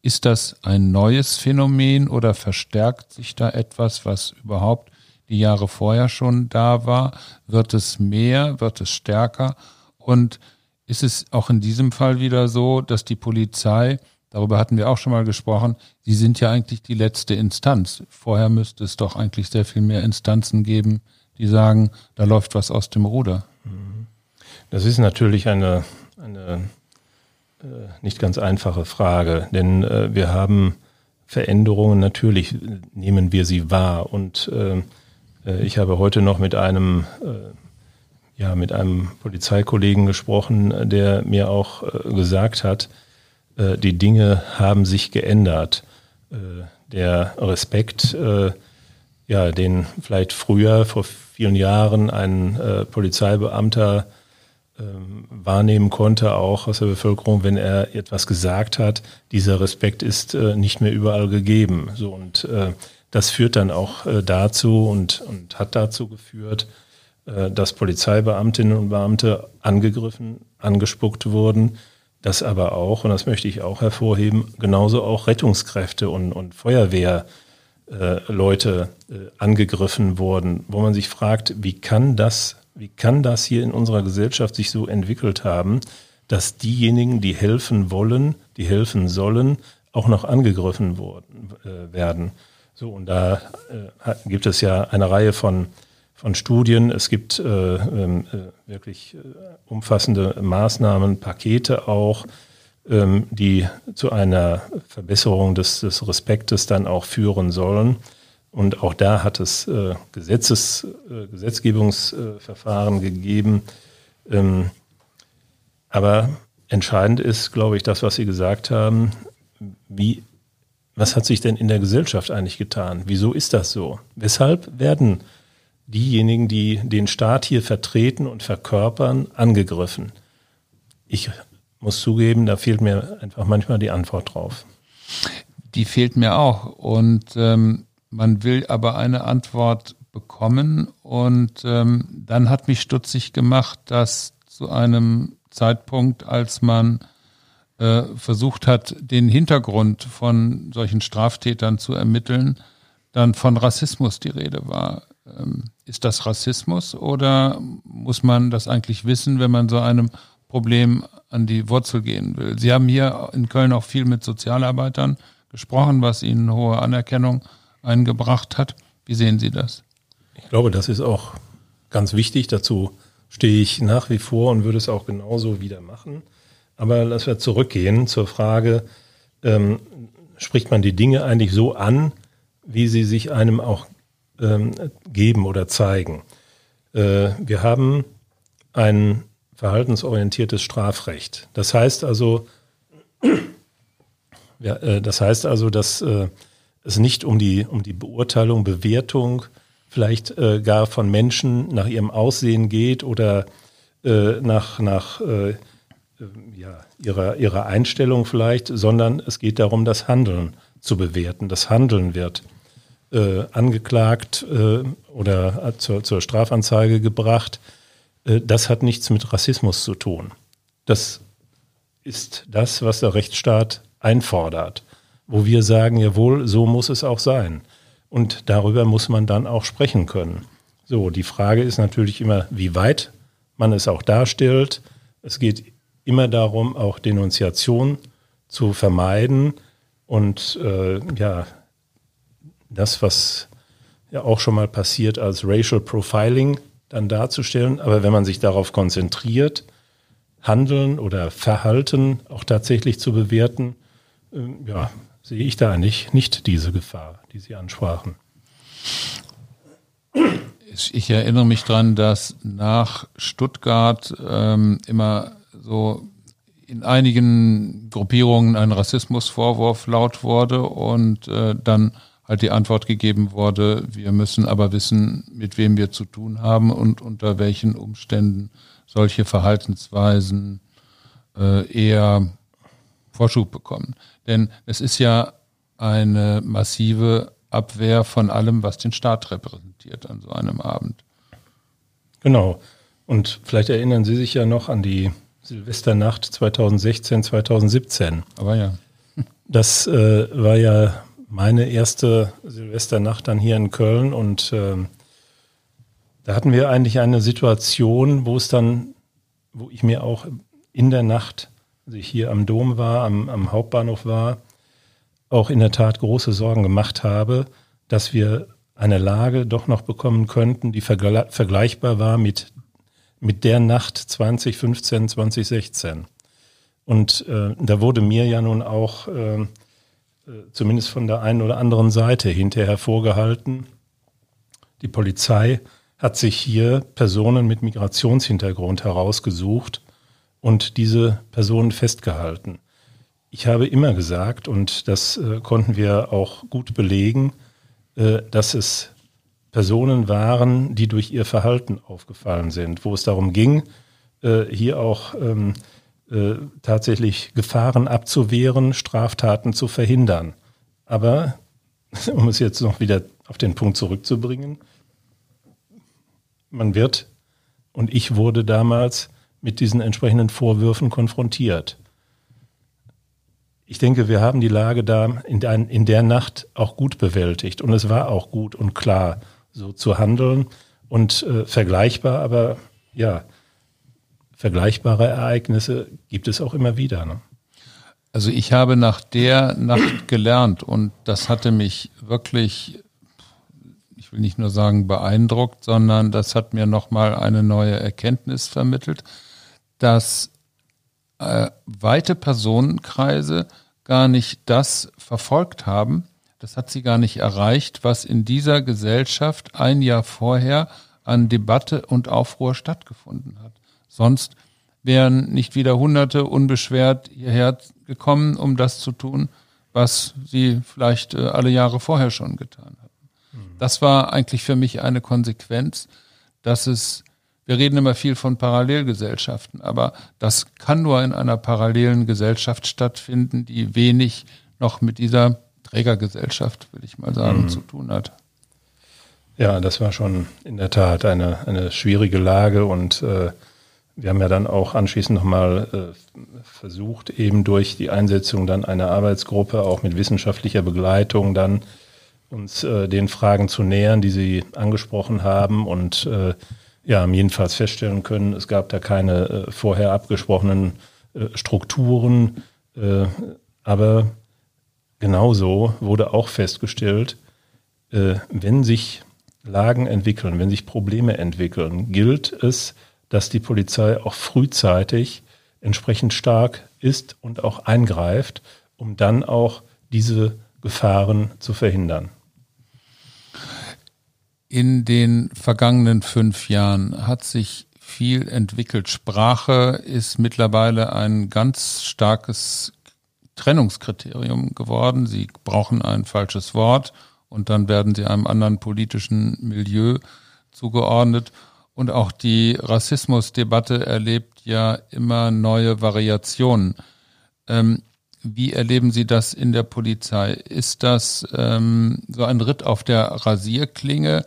Ist das ein neues Phänomen oder verstärkt sich da etwas, was überhaupt die Jahre vorher schon da war? Wird es mehr? Wird es stärker? Und ist es auch in diesem Fall wieder so, dass die Polizei, darüber hatten wir auch schon mal gesprochen, sie sind ja eigentlich die letzte Instanz. Vorher müsste es doch eigentlich sehr viel mehr Instanzen geben, die sagen, da läuft was aus dem Ruder. Das ist natürlich eine, eine äh, nicht ganz einfache Frage, denn äh, wir haben Veränderungen, natürlich nehmen wir sie wahr und äh, äh ich habe heute noch mit einem äh, ja, mit einem Polizeikollegen gesprochen, der mir auch äh, gesagt hat, äh, die Dinge haben sich geändert. Äh, der Respekt, äh, ja, den vielleicht früher, vor vielen Jahren, ein äh, Polizeibeamter ähm, wahrnehmen konnte, auch aus der Bevölkerung, wenn er etwas gesagt hat, dieser Respekt ist äh, nicht mehr überall gegeben. So und das führt dann auch dazu und, und hat dazu geführt, dass Polizeibeamtinnen und Beamte angegriffen, angespuckt wurden, dass aber auch, und das möchte ich auch hervorheben, genauso auch Rettungskräfte und, und Feuerwehrleute äh, äh, angegriffen wurden, wo man sich fragt, wie kann das, wie kann das hier in unserer Gesellschaft sich so entwickelt haben, dass diejenigen, die helfen wollen, die helfen sollen, auch noch angegriffen worden, äh, werden. So, und da äh, gibt es ja eine Reihe von von Studien. Es gibt äh, ähm, äh, wirklich äh, umfassende Maßnahmen, Pakete auch, ähm, die zu einer Verbesserung des, des, Respektes dann auch führen sollen. Und auch da hat es äh, Gesetzes, äh, Gesetzgebungsverfahren gegeben. Ähm, aber entscheidend ist, glaube ich, das, was Sie gesagt haben. Wie, was hat sich denn in der Gesellschaft eigentlich getan? Wieso ist das so? Weshalb werden diejenigen, die den Staat hier vertreten und verkörpern, angegriffen? Ich muss zugeben, da fehlt mir einfach manchmal die Antwort drauf. Die fehlt mir auch. Und ähm, man will aber eine Antwort bekommen. Und ähm, dann hat mich stutzig gemacht, dass zu einem Zeitpunkt, als man äh, versucht hat, den Hintergrund von solchen Straftätern zu ermitteln, dann von Rassismus die Rede war. Ähm, ist das Rassismus oder muss man das eigentlich wissen, wenn man so einem Problem an die Wurzel gehen will? Sie haben hier in Köln auch viel mit Sozialarbeitern gesprochen, was Ihnen hohe Anerkennung eingebracht hat. Wie sehen Sie das? Ich glaube, das ist auch ganz wichtig. Dazu stehe ich nach wie vor und würde es auch genauso wieder machen. Aber lass wir zurückgehen zur Frage, ähm, spricht man die Dinge eigentlich so an, wie sie sich einem auch ähm, geben oder zeigen. Äh, wir haben ein verhaltensorientiertes Strafrecht. Das heißt also, ja, äh, das heißt also, dass äh, es nicht um die, um die Beurteilung, Bewertung vielleicht äh, gar von Menschen nach ihrem Aussehen geht oder äh, nach, nach äh, ja, ihrer, ihrer Einstellung vielleicht, sondern es geht darum, das Handeln zu bewerten. Das Handeln wird äh, angeklagt äh, oder zur, zur, Strafanzeige gebracht. Äh, das hat nichts mit Rassismus zu tun. Das ist das, was der Rechtsstaat einfordert, wo wir sagen, jawohl, so muss es auch sein. Und darüber muss man dann auch sprechen können. So, die Frage ist natürlich immer, wie weit man es auch darstellt. Es geht immer darum, auch Denunziation zu vermeiden und äh, ja, das, was ja auch schon mal passiert als Racial Profiling dann darzustellen. Aber wenn man sich darauf konzentriert, Handeln oder Verhalten auch tatsächlich zu bewerten, äh, ja, sehe ich da eigentlich nicht diese Gefahr, die Sie ansprachen. Ich erinnere mich daran, dass nach Stuttgart ähm, immer so in einigen Gruppierungen ein Rassismusvorwurf laut wurde und äh, dann halt die Antwort gegeben wurde, wir müssen aber wissen, mit wem wir zu tun haben und unter welchen Umständen solche Verhaltensweisen äh, eher Vorschub bekommen. Denn es ist ja eine massive Abwehr von allem, was den Staat repräsentiert an so einem Abend. Genau. Und vielleicht erinnern Sie sich ja noch an die Silvesternacht 2016, 2017. Aber ja. Das äh, war ja meine erste Silvesternacht dann hier in Köln und äh, da hatten wir eigentlich eine Situation, wo es dann, wo ich mir auch in der Nacht, als ich hier am Dom war, am, am Hauptbahnhof war, auch in der Tat große Sorgen gemacht habe, dass wir eine Lage doch noch bekommen könnten, die vergle vergleichbar war mit, mit der Nacht 2015, 2016. Und äh, da wurde mir ja nun auch äh, zumindest von der einen oder anderen Seite hinterher vorgehalten, die Polizei hat sich hier Personen mit Migrationshintergrund herausgesucht und diese Personen festgehalten. Ich habe immer gesagt, und das äh, konnten wir auch gut belegen, äh, dass es Personen waren, die durch ihr Verhalten aufgefallen sind, wo es darum ging, äh, hier auch ähm, äh, tatsächlich Gefahren abzuwehren, Straftaten zu verhindern. Aber, um es jetzt noch wieder auf den Punkt zurückzubringen, man wird, und ich wurde damals mit diesen entsprechenden Vorwürfen konfrontiert. Ich denke, wir haben die Lage da in der, in der Nacht auch gut bewältigt und es war auch gut und klar, so zu handeln und äh, vergleichbar, aber ja, vergleichbare Ereignisse gibt es auch immer wieder. Ne? Also ich habe nach der Nacht gelernt und das hatte mich wirklich will nicht nur sagen beeindruckt, sondern das hat mir nochmal eine neue Erkenntnis vermittelt, dass äh, weite Personenkreise gar nicht das verfolgt haben, das hat sie gar nicht erreicht, was in dieser Gesellschaft ein Jahr vorher an Debatte und Aufruhr stattgefunden hat. Sonst wären nicht wieder Hunderte unbeschwert hierher gekommen, um das zu tun, was sie vielleicht äh, alle Jahre vorher schon getan haben. Das war eigentlich für mich eine Konsequenz, dass es, wir reden immer viel von Parallelgesellschaften, aber das kann nur in einer parallelen Gesellschaft stattfinden, die wenig noch mit dieser Trägergesellschaft, will ich mal sagen, mhm. zu tun hat. Ja, das war schon in der Tat eine, eine schwierige Lage und äh, wir haben ja dann auch anschließend nochmal äh, versucht, eben durch die Einsetzung dann einer Arbeitsgruppe, auch mit wissenschaftlicher Begleitung, dann uns äh, den Fragen zu nähern, die Sie angesprochen haben und äh, ja, haben jedenfalls feststellen können, es gab da keine äh, vorher abgesprochenen äh, Strukturen, äh, aber genauso wurde auch festgestellt, äh, wenn sich Lagen entwickeln, wenn sich Probleme entwickeln, gilt es, dass die Polizei auch frühzeitig entsprechend stark ist und auch eingreift, um dann auch diese Gefahren zu verhindern. In den vergangenen fünf Jahren hat sich viel entwickelt. Sprache ist mittlerweile ein ganz starkes Trennungskriterium geworden. Sie brauchen ein falsches Wort und dann werden sie einem anderen politischen Milieu zugeordnet. Und auch die Rassismusdebatte erlebt ja immer neue Variationen. Ähm, wie erleben Sie das in der Polizei? Ist das ähm, so ein Ritt auf der Rasierklinge?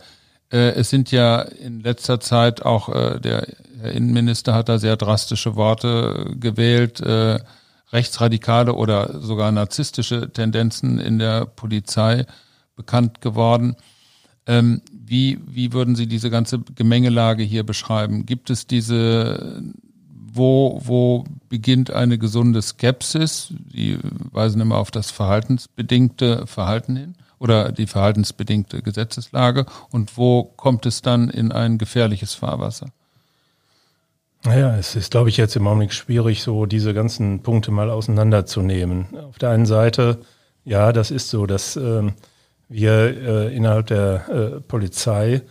Äh, es sind ja in letzter Zeit auch, äh, der Herr Innenminister hat da sehr drastische Worte gewählt, äh, rechtsradikale oder sogar narzisstische Tendenzen in der Polizei bekannt geworden. Ähm, wie, wie würden Sie diese ganze Gemengelage hier beschreiben? Gibt es diese, wo, wo beginnt eine gesunde Skepsis? Sie weisen immer auf das verhaltensbedingte Verhalten hin oder die verhaltensbedingte Gesetzeslage und wo kommt es dann in ein gefährliches Fahrwasser? Naja, es ist, glaube ich, jetzt im Augenblick schwierig, so diese ganzen Punkte mal auseinanderzunehmen. Auf der einen Seite, ja, das ist so, dass äh, wir äh, innerhalb der äh, Polizei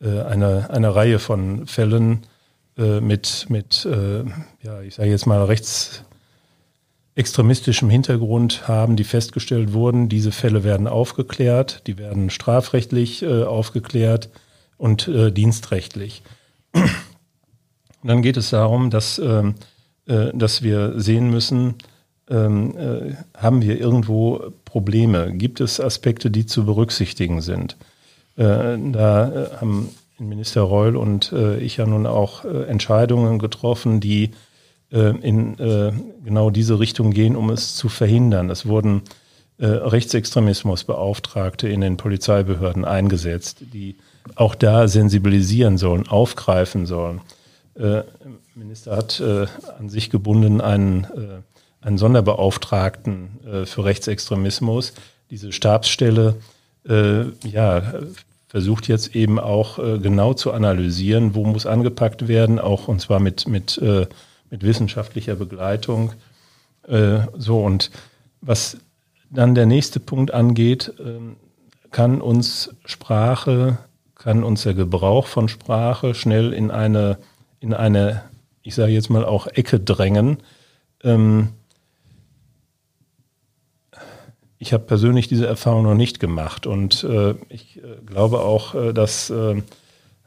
äh, eine, eine Reihe von Fällen äh, mit, mit ja, ich sage jetzt mal, rechts extremistischem Hintergrund haben, die festgestellt wurden. Diese Fälle werden aufgeklärt, die werden strafrechtlich aufgeklärt und dienstrechtlich. Und dann geht es darum, dass, ähm, äh, dass wir sehen müssen, ähm, äh, haben wir irgendwo Probleme? Gibt es Aspekte, die zu berücksichtigen sind? Äh, da äh, haben Minister Reul und ich ja nun auch Entscheidungen getroffen, die äh, in äh, genau diese Richtung gehen, um es zu verhindern. Es wurden äh, Rechtsextremismusbeauftragte in den Polizeibehörden eingesetzt, die auch da sensibilisieren sollen, aufgreifen sollen. Äh, Minister hat äh, an sich gebunden einen, äh, einen Sonderbeauftragten äh, für Rechtsextremismus. Diese Stabsstelle äh, ja, versucht jetzt eben auch äh, genau zu analysieren, wo muss angepackt werden, auch und zwar mit, mit, mit wissenschaftlicher Begleitung. so und was dann der nächste Punkt angeht, ähm, kann uns Sprache, kann uns der Gebrauch von Sprache schnell in eine, in eine, ich sage jetzt mal auch Ecke drängen. Ähm, ich habe persönlich diese Erfahrung noch nicht gemacht und äh, ich äh, glaube auch, äh, dass, äh,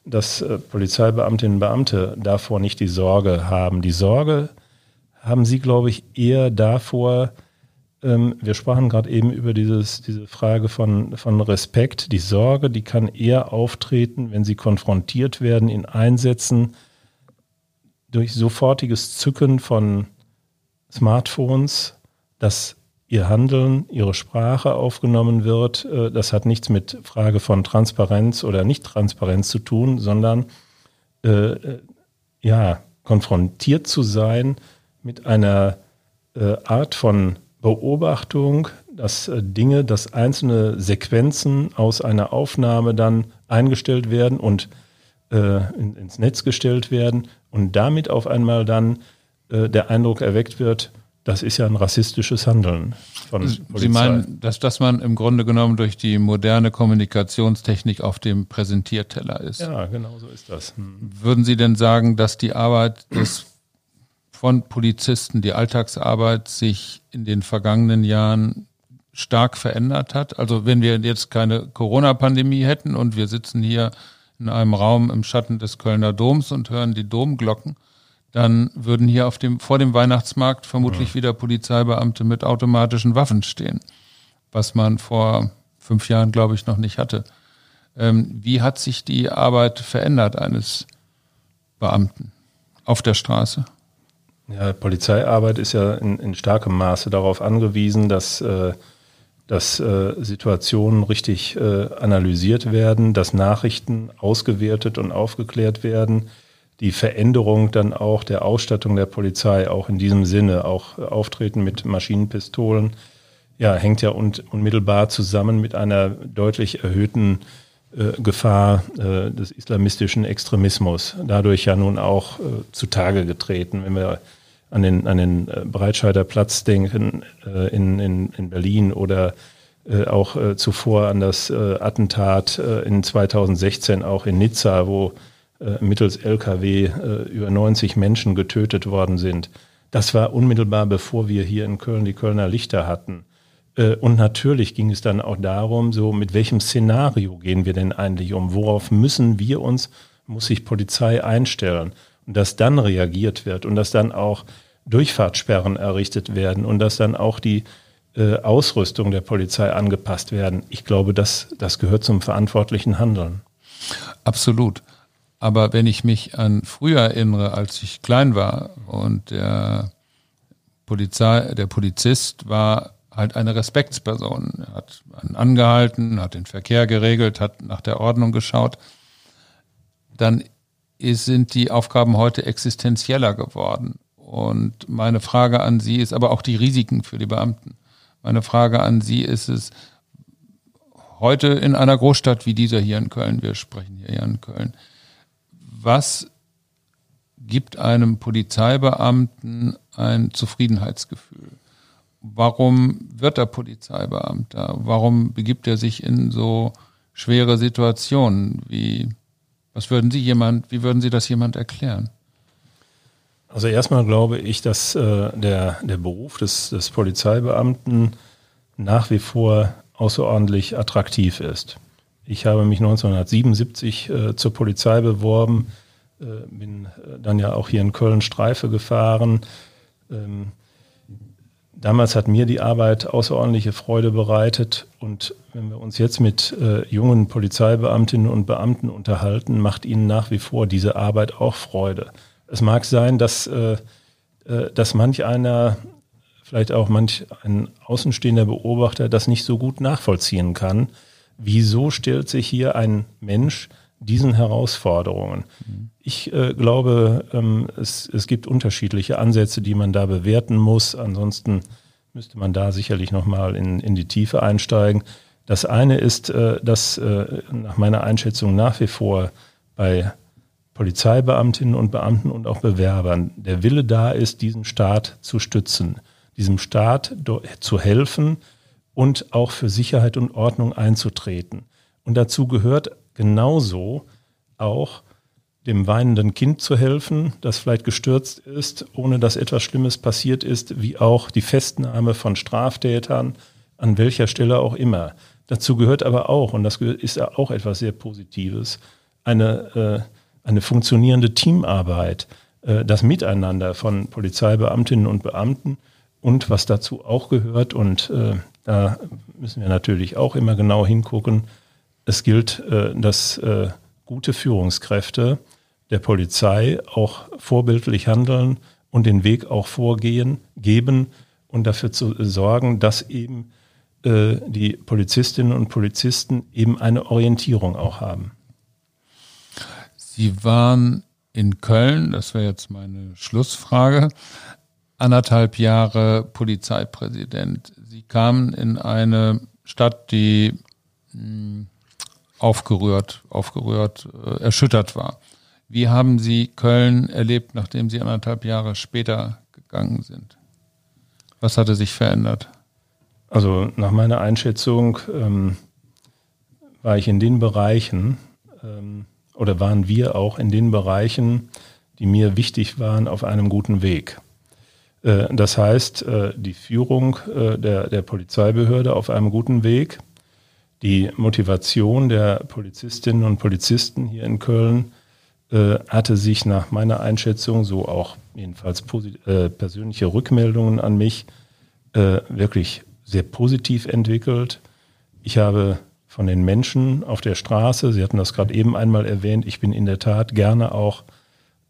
dass Polizeibeamtinnen und Beamte davor nicht die Sorge haben. Die Sorge haben sie, glaube ich, eher davor, ähm, wir sprachen gerade eben über dieses, diese Frage von, von Respekt. Die Sorge, die kann eher auftreten, wenn sie konfrontiert werden in Einsätzen durch sofortiges Zücken von Smartphones, dass ihr Handeln, ihre Sprache aufgenommen wird. Äh, das hat nichts mit Frage von Transparenz oder Nicht-Transparenz zu tun, sondern äh, äh ja, konfrontiert zu sein mit einer äh, Art von Beobachtung, dass äh, Dinge, dass einzelne Sequenzen aus einer Aufnahme dann eingestellt werden und äh, in, ins Netz gestellt werden und damit auf einmal dann der Eindruck erweckt wird, das ist ja ein rassistisches Handeln von Polizei. Sie meinen, dass das man im Grunde genommen durch die moderne Kommunikationstechnik auf dem Präsentierteller ist? Ja, genau so ist das. Hm. Würden Sie denn sagen, dass die Arbeit des von Polizisten, die Alltagsarbeit sich in den vergangenen Jahren stark verändert hat. Also wenn wir jetzt keine Corona-Pandemie hätten und wir sitzen hier in einem Raum im Schatten des Kölner Doms und hören die Domglocken, dann würden hier auf dem, vor dem Weihnachtsmarkt vermutlich ja. wieder Polizeibeamte mit automatischen Waffen stehen, was man vor fünf Jahren, glaube ich, noch nicht hatte. Ähm, wie hat sich die Arbeit verändert eines Beamten auf der Straße? Ja, Polizeiarbeit ist ja in, in starkem Maße darauf angewiesen, dass, äh, dass äh, Situationen richtig äh, analysiert werden, dass Nachrichten ausgewertet und aufgeklärt werden, die Veränderung dann auch der Ausstattung der Polizei auch in diesem Sinne, auch Auftreten mit Maschinenpistolen, ja, hängt ja un unmittelbar zusammen mit einer deutlich erhöhten äh, Gefahr äh, des islamistischen Extremismus, dadurch ja nun auch äh, zutage getreten. Wenn wir an den, an den äh, Breitscheider Platz denken äh, in, in, in Berlin oder äh, auch zuvor an das Attentat in 2016 auch in Nizza, wo mittels Lkw äh, über 90 Menschen getötet worden sind. Das war unmittelbar bevor wir hier in Köln die Kölner Lichter hatten. Äh, und natürlich ging es dann auch darum, so mit welchem Szenario gehen wir denn eigentlich um? Worauf müssen wir uns, muss sich Polizei einstellen? Und dass dann reagiert wird und dass dann auch Durchfahrtssperren errichtet werden und dass dann auch die äh, Ausrüstung der Polizei angepasst werden. Ich glaube, das, das gehört zum verantwortlichen Handeln. Absolut. Aber wenn ich mich an früher erinnere, als ich klein war und der Polizei, der Polizist war halt eine Respektsperson. Er hat einen angehalten, hat den Verkehr geregelt, hat nach der Ordnung geschaut. Dann sind die Aufgaben heute existenzieller geworden. Und meine Frage an Sie ist aber auch die Risiken für die Beamten. Meine Frage an Sie ist es, heute in einer Großstadt wie dieser hier in Köln, wir sprechen hier in Köln, was gibt einem Polizeibeamten ein Zufriedenheitsgefühl? warum wird er Polizeibeamter? Warum begibt er sich in so schwere Situationen? Wie, was würden Sie jemand, wie würden Sie das jemand erklären? Also erstmal glaube ich, dass äh, der, der Beruf des, des Polizeibeamten nach wie vor außerordentlich attraktiv ist. Ich habe mich 1977 äh, zur Polizei beworben, äh, bin äh, dann ja auch hier in Köln Streife gefahren. Ähm, Damals hat mir die Arbeit außerordentliche Freude bereitet und wenn wir uns jetzt mit äh, jungen Polizeibeamtinnen und Beamten unterhalten, macht ihnen nach wie vor diese Arbeit auch Freude. Es mag sein, dass, äh, äh, dass manch einer, vielleicht auch manch ein außenstehender Beobachter das nicht so gut nachvollziehen kann. Wieso stellt sich hier ein Mensch diesen Herausforderungen. Ich äh, glaube, ähm, es, es gibt unterschiedliche Ansätze, die man da bewerten muss. Ansonsten müsste man da sicherlich nochmal in, in die Tiefe einsteigen. Das eine ist, äh, dass äh, nach meiner Einschätzung nach wie vor bei Polizeibeamtinnen und Beamten und auch Bewerbern der Wille da ist, diesen Staat zu stützen, diesem Staat zu helfen und auch für Sicherheit und Ordnung einzutreten. Und dazu gehört genauso auch dem weinenden Kind zu helfen, das vielleicht gestürzt ist, ohne dass etwas Schlimmes passiert ist, wie auch die Festnahme von Straftätern, an welcher Stelle auch immer. Dazu gehört aber auch, und das ist ja auch etwas sehr Positives, eine, äh, eine funktionierende Teamarbeit, äh, das Miteinander von Polizeibeamtinnen und Beamten und was dazu auch gehört, und äh, da müssen wir natürlich auch immer genau hingucken, es gilt, äh, dass äh, gute Führungskräfte der Polizei auch vorbildlich handeln und den Weg auch vorgehen, geben und dafür zu sorgen, dass eben äh, die Polizistinnen und Polizisten eben eine Orientierung auch haben. Sie waren in Köln, das wäre jetzt meine Schlussfrage, anderthalb Jahre Polizeipräsident. Sie kamen in eine Stadt, die hm, aufgerührt, aufgerührt, äh, erschüttert war. Wie haben Sie Köln erlebt, nachdem Sie anderthalb Jahre später gegangen sind? Was hatte sich verändert? Also nach meiner Einschätzung ähm, war ich in den Bereichen ähm, oder waren wir auch in den Bereichen, die mir wichtig waren, auf einem guten Weg. Äh, das heißt, äh, die Führung äh, der, der Polizeibehörde auf einem guten Weg, die Motivation der Polizistinnen und Polizisten hier in Köln hatte sich nach meiner Einschätzung, so auch jedenfalls persönliche Rückmeldungen an mich, wirklich sehr positiv entwickelt. Ich habe von den Menschen auf der Straße, Sie hatten das gerade eben einmal erwähnt, ich bin in der Tat gerne auch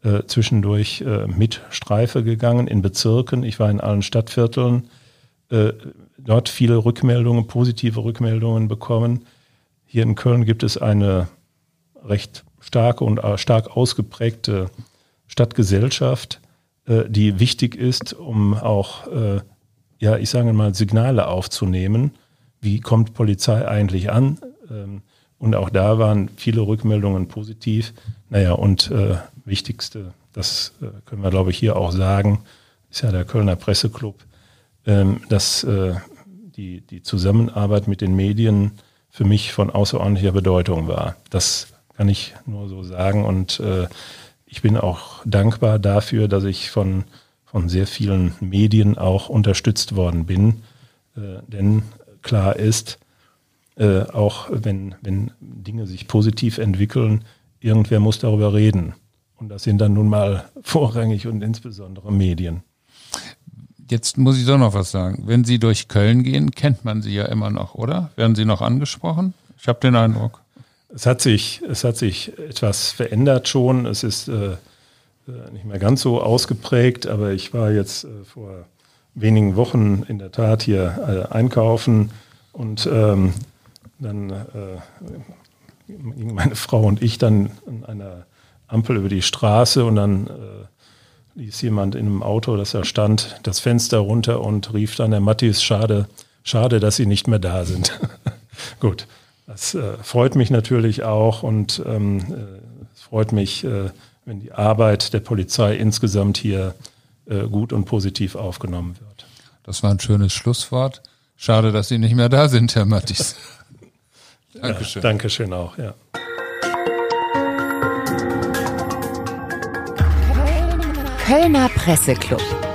äh, zwischendurch äh, mit Streife gegangen in Bezirken. Ich war in allen Stadtvierteln äh, dort viele Rückmeldungen, positive Rückmeldungen bekommen. Hier in Köln gibt es eine recht starke und äh, stark ausgeprägte Stadtgesellschaft, äh, die wichtig ist, um auch, äh, ja, ich sage mal, Signale aufzunehmen. Wie kommt Polizei eigentlich an? Ähm, und auch da waren viele Rückmeldungen positiv. Naja, und äh, wichtigste, das äh, können wir, glaube ich, hier auch sagen, ist ja der Kölner Presseclub, ähm, dass äh, die, die Zusammenarbeit mit den Medien für mich von außerordentlicher Bedeutung war. Das kann ich nur so sagen. Und äh, ich bin auch dankbar dafür, dass ich von, von sehr vielen Medien auch unterstützt worden bin. Denn klar ist, äh, auch wenn, wenn Dinge sich positiv entwickeln, irgendwer muss darüber reden. Und das sind dann nun mal vorrangig und insbesondere Medien. Jetzt muss ich doch noch was sagen. Wenn Sie durch Köln gehen, kennt man Sie ja immer noch, oder? Werden Sie noch angesprochen? Ich habe den Eindruck. Es hat sich, es hat sich etwas verändert schon. Es ist äh, äh nicht mehr ganz so ausgeprägt, aber ich war jetzt äh, vor wenigen Wochen in der Tat hier äh, einkaufen und ähm, dann äh, meine Frau und ich dann an einer Ampel über die Straße und dann äh, ließ jemand in einem Auto, das da stand, das Fenster runter und rief dann, Herr Mattis, schade, schade, dass Sie nicht mehr da sind. Gut, das äh, freut mich natürlich auch und ähm, äh, es freut mich, äh, wenn die Arbeit der Polizei insgesamt hier äh, gut und positiv aufgenommen wird. Das war ein schönes Schlusswort. Schade, dass Sie nicht mehr da sind, Herr Mattis. Dankeschön. Ja, Dankeschön auch, ja. Kölner Presseclub.